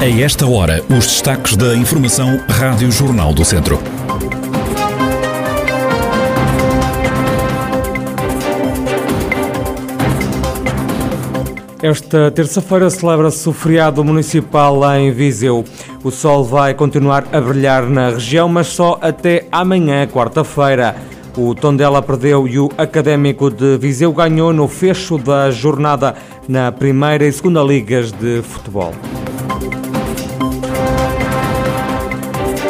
A esta hora, os destaques da Informação Rádio Jornal do Centro. Esta terça-feira celebra-se o feriado municipal em Viseu. O sol vai continuar a brilhar na região, mas só até amanhã, quarta-feira. O Tondela perdeu e o Académico de Viseu ganhou no fecho da jornada na primeira e segunda ligas de futebol.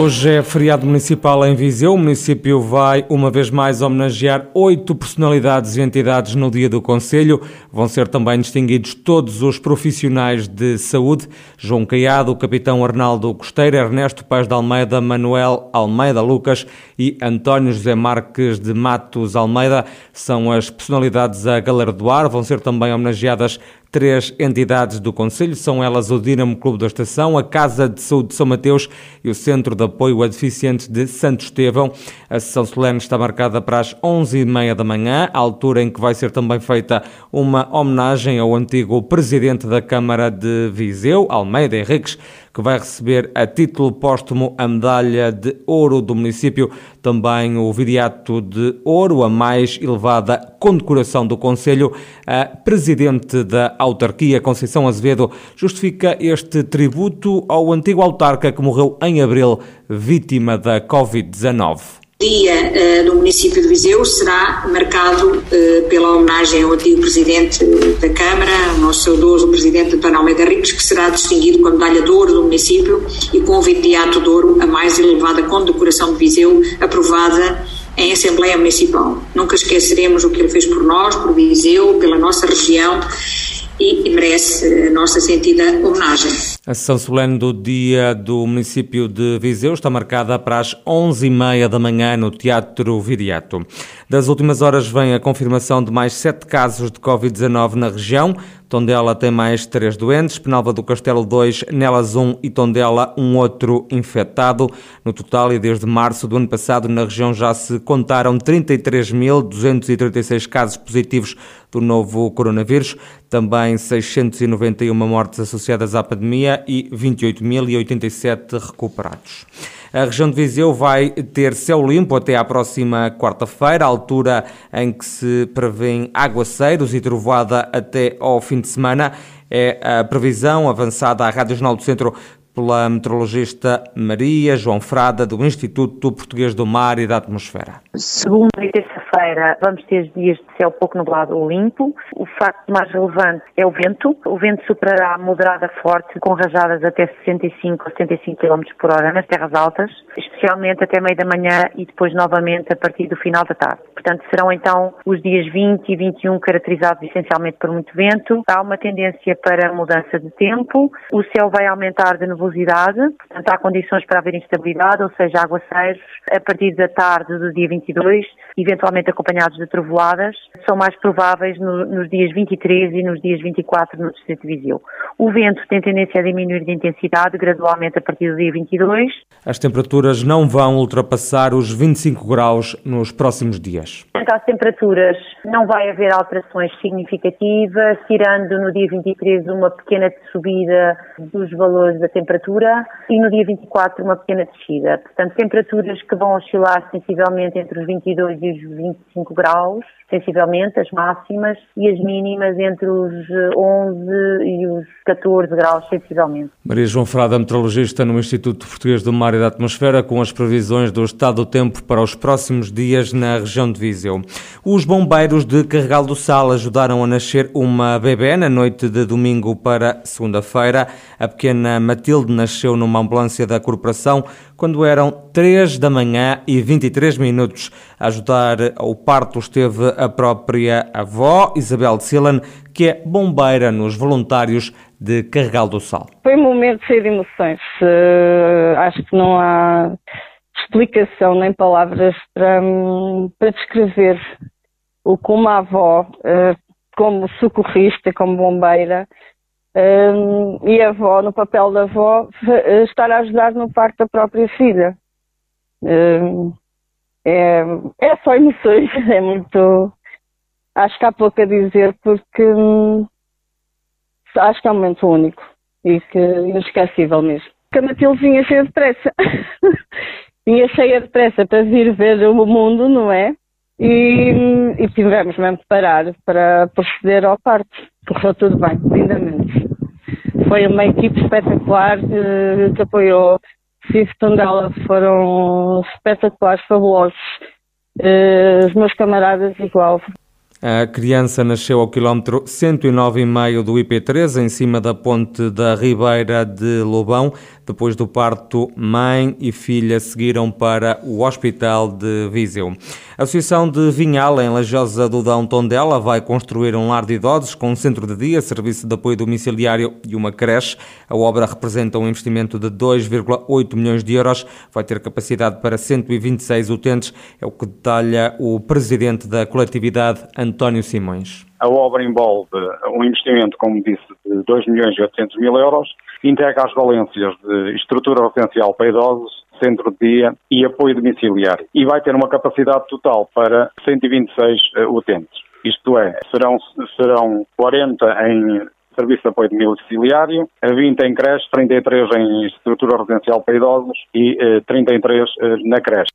Hoje é feriado municipal em Viseu. O município vai, uma vez mais, homenagear oito personalidades e entidades no Dia do Conselho. Vão ser também distinguidos todos os profissionais de saúde. João Caiado, capitão Arnaldo Costeiro, Ernesto Paz de Almeida, Manuel Almeida Lucas e António José Marques de Matos Almeida são as personalidades a galardoar. Vão ser também homenageadas três entidades do Conselho, são elas o Dinamo Clube da Estação, a Casa de Saúde de São Mateus e o Centro de Apoio a Deficientes de Santo Estevão. A sessão solene está marcada para as 11h30 da manhã, altura em que vai ser também feita uma homenagem ao antigo Presidente da Câmara de Viseu, Almeida Henriques, que vai receber a título póstumo a medalha de ouro do município, também o viriato de ouro, a mais elevada condecoração do Conselho. A presidente da autarquia, Conceição Azevedo, justifica este tributo ao antigo autarca que morreu em abril, vítima da Covid-19 dia uh, no município de Viseu será marcado uh, pela homenagem ao antigo presidente da Câmara, ao nosso saudoso presidente António Almeida Ricos, que será distinguido com a medalha de ouro do município e com o Viriato de Ouro, a mais elevada condecoração de Viseu, aprovada em Assembleia Municipal. Nunca esqueceremos o que ele fez por nós, por Viseu, pela nossa região e, merece a nossa sentida homenagem. A sessão solene do dia do município de Viseu está marcada para as 11h30 da manhã no Teatro Viriato. Das últimas horas vem a confirmação de mais sete casos de Covid-19 na região. Tondela tem mais três doentes, Penalva do Castelo 2, Nelas 1 e Tondela um outro infectado. No total, e desde março do ano passado, na região já se contaram 33.236 casos positivos do novo coronavírus, também 691 mortes associadas à pandemia e 28.087 recuperados. A região de Viseu vai ter céu limpo até à próxima quarta-feira, altura em que se prevêem aguaceiros e trovoada até ao fim de semana. É a previsão avançada à Rádio Jornal do Centro pela meteorologista Maria João Frada, do Instituto Português do Mar e da Atmosfera. Segunda e terça-feira vamos ter dias de céu pouco nublado ou limpo. O facto mais relevante é o vento. O vento superará moderada forte, com rajadas até 65 ou 75 km por hora nas terras altas, especialmente até meio da manhã e depois novamente a partir do final da tarde. Portanto, serão então os dias 20 e 21 caracterizados essencialmente por muito vento. Há uma tendência para mudança de tempo. O céu vai aumentar de nebulosidade, portanto há condições para haver instabilidade, ou seja, aguaceiros, a partir da tarde do dia 22, eventualmente acompanhados de trovoadas, são mais prováveis no, nos dias 23 e nos dias 24 no Distrito de Viseu. O vento tem tendência a diminuir de intensidade gradualmente a partir do dia 22. As temperaturas não vão ultrapassar os 25 graus nos próximos dias. Quanto às temperaturas, não vai haver alterações significativas, tirando no dia 23 uma pequena subida dos valores da temperatura e no dia 24 uma pequena descida. Portanto, temperaturas que vão oscilar sensivelmente entre os 22 e os 25 graus, sensivelmente, as máximas, e as mínimas entre os 11 e os 14 graus, sensivelmente. Maria João Frada, meteorologista no Instituto Português do Mar e da Atmosfera, com as previsões do estado do tempo para os próximos dias na região de Viseu. Os bombeiros de Carregal do Sal ajudaram a nascer uma bebê na noite de domingo para segunda-feira. A pequena Matilde nasceu numa ambulância da corporação quando eram 3 da manhã e 23 minutos. A ajudar ao parto esteve a própria avó, Isabel de que é bombeira nos voluntários de Carregal do Sal. Foi um momento cheio de emoções. Uh, acho que não há explicação nem palavras para, para descrever o como a avó uh, como socorrista, como bombeira, um, e a avó, no papel da avó, estar a ajudar no parto da própria filha. Um, é, é só emoções, é muito. Acho que há pouco a dizer porque hum, acho que é um momento único e que inesquecível mesmo. Que a Matilde vinha cheia de pressa. vinha cheia de pressa para vir ver o mundo, não é? E, e tivemos mesmo de parar para proceder ao parto. Correu tudo bem, lindamente. Foi uma equipe espetacular que, eh, que apoiou. Cis Tondela foram espetaculares, fabulosos. Uh, os meus camaradas igual. A criança nasceu ao quilómetro 109,5 do IP3, em cima da ponte da Ribeira de Lobão. Depois do parto, mãe e filha seguiram para o Hospital de Viseu. A Associação de Vinhal, em Lajosa do Dão Tondela, vai construir um lar de idosos com um centro de dia, serviço de apoio domiciliário e uma creche. A obra representa um investimento de 2,8 milhões de euros, vai ter capacidade para 126 utentes, é o que detalha o presidente da coletividade, António Simões. A obra envolve um investimento, como disse, de 2 milhões e 800 mil euros, integra as valências de estrutura residencial para idosos, centro de dia e apoio domiciliário. E vai ter uma capacidade total para 126 uh, utentes. Isto é, serão, serão 40 em serviço de apoio domiciliário, 20 em creche, 33 em estrutura residencial para idosos e uh, 33 uh, na creche.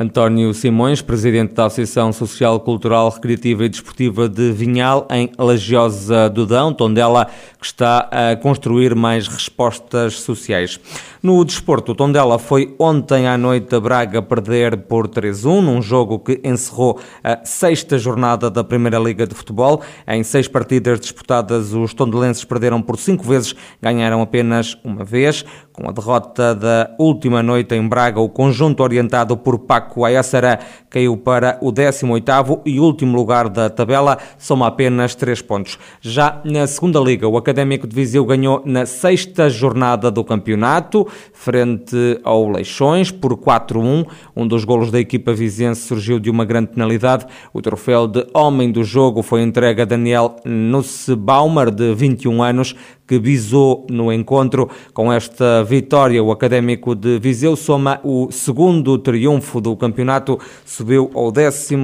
António Simões, presidente da Associação Social, Cultural, Recreativa e Desportiva de Vinhal, em Lagiosa do Dão, Tondela, que está a construir mais respostas sociais. No desporto, Tondela foi ontem à noite a Braga perder por 3-1, num jogo que encerrou a sexta jornada da Primeira Liga de Futebol. Em seis partidas disputadas, os tondelenses perderam por cinco vezes, ganharam apenas uma vez. Com a derrota da última noite em Braga, o conjunto orientado por Paco Ayassará caiu para o 18º e último lugar da tabela, soma apenas três pontos. Já na segunda liga, o Académico de Viseu ganhou na sexta jornada do campeonato, frente ao Leixões, por 4-1. Um dos golos da equipa vizense surgiu de uma grande penalidade. O troféu de homem do jogo foi entregue a Daniel Nussbaumer, de 21 anos, que visou no encontro. Com esta vitória, o Académico de Viseu soma o segundo triunfo do campeonato, subiu ao 12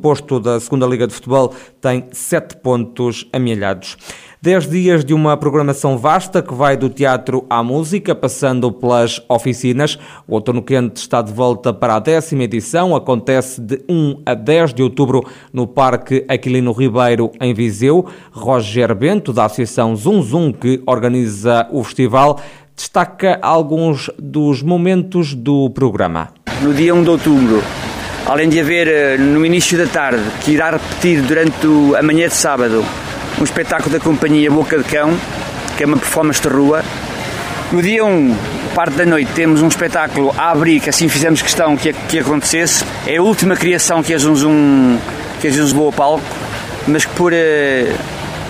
posto da Segunda Liga de Futebol, tem sete pontos amealhados. Dez dias de uma programação vasta que vai do teatro à música, passando pelas oficinas. O Outono Quente está de volta para a décima edição. Acontece de 1 a 10 de outubro no Parque Aquilino Ribeiro, em Viseu. Roger Bento, da Associação Zum Zum, que organiza o festival, destaca alguns dos momentos do programa. No dia 1 de outubro, além de haver eh, no início da tarde, que irá repetir durante a manhã de sábado, um espetáculo da companhia Boca de Cão, que é uma performance de rua. No dia 1, parte da noite, temos um espetáculo a abrir, que assim fizemos questão que, que acontecesse. É a última criação que a Zunzum, que a levou palco, mas que por uh,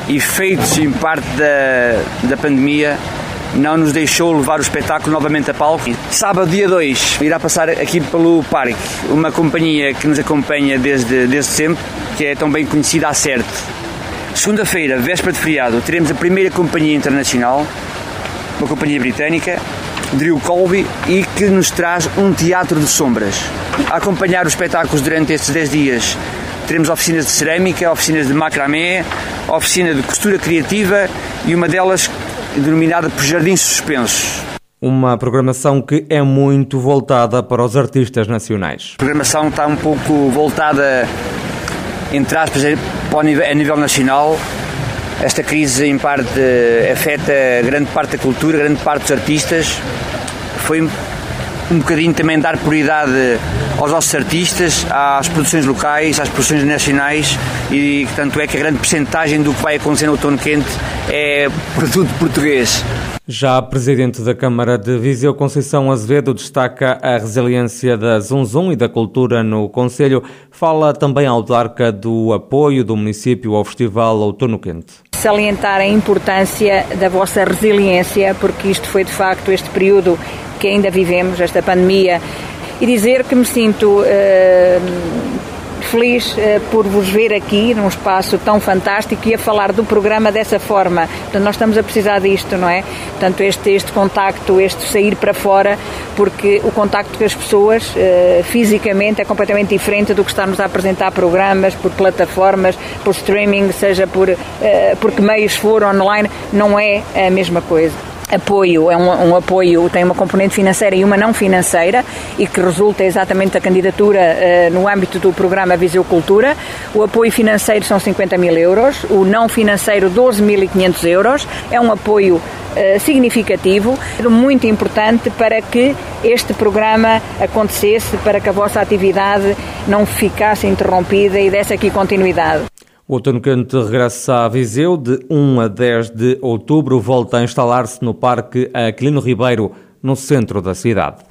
efeitos em parte da, da pandemia não nos deixou levar o espetáculo novamente a palco. Sábado, dia 2, irá passar aqui pelo parque uma companhia que nos acompanha desde, desde sempre, que é tão bem conhecida a CERT, Segunda-feira, véspera de feriado, teremos a primeira companhia internacional, uma companhia britânica, Drew Colby, e que nos traz um teatro de sombras. A acompanhar os espetáculos durante estes 10 dias, teremos oficinas de cerâmica, oficinas de macramé, oficina de costura criativa e uma delas denominada por Jardins Suspensos. Uma programação que é muito voltada para os artistas nacionais. A programação está um pouco voltada entre aspas, a nível nacional. Esta crise, em parte, afeta grande parte da cultura, grande parte dos artistas. Foi um bocadinho também dar prioridade aos nossos artistas, às produções locais, às produções nacionais e tanto é que a grande percentagem do que vai acontecer no outono quente é produto português. Já a Presidente da Câmara de Viseu, Conceição Azevedo, destaca a resiliência da Zunzum e da cultura no Conselho. Fala também ao autarca do apoio do município ao Festival Outono Quente. Salientar a importância da vossa resiliência, porque isto foi de facto este período que ainda vivemos, esta pandemia, e dizer que me sinto uh, feliz uh, por vos ver aqui num espaço tão fantástico e a falar do programa dessa forma. Portanto, nós estamos a precisar disto, não é? Portanto, este, este contacto, este sair para fora, porque o contacto com as pessoas uh, fisicamente é completamente diferente do que estarmos a apresentar programas por plataformas, por streaming, seja por, por que meios for online, não é a mesma coisa apoio, é um, um, apoio, tem uma componente financeira e uma não financeira e que resulta exatamente da candidatura uh, no âmbito do programa Viseu Cultura. O apoio financeiro são 50 mil euros, o não financeiro 12.500 euros. É um apoio uh, significativo, muito importante para que este programa acontecesse, para que a vossa atividade não ficasse interrompida e desse aqui continuidade. O Outono Quente regressa a Viseu de 1 a 10 de outubro. Volta a instalar-se no Parque Aquilino Ribeiro, no centro da cidade.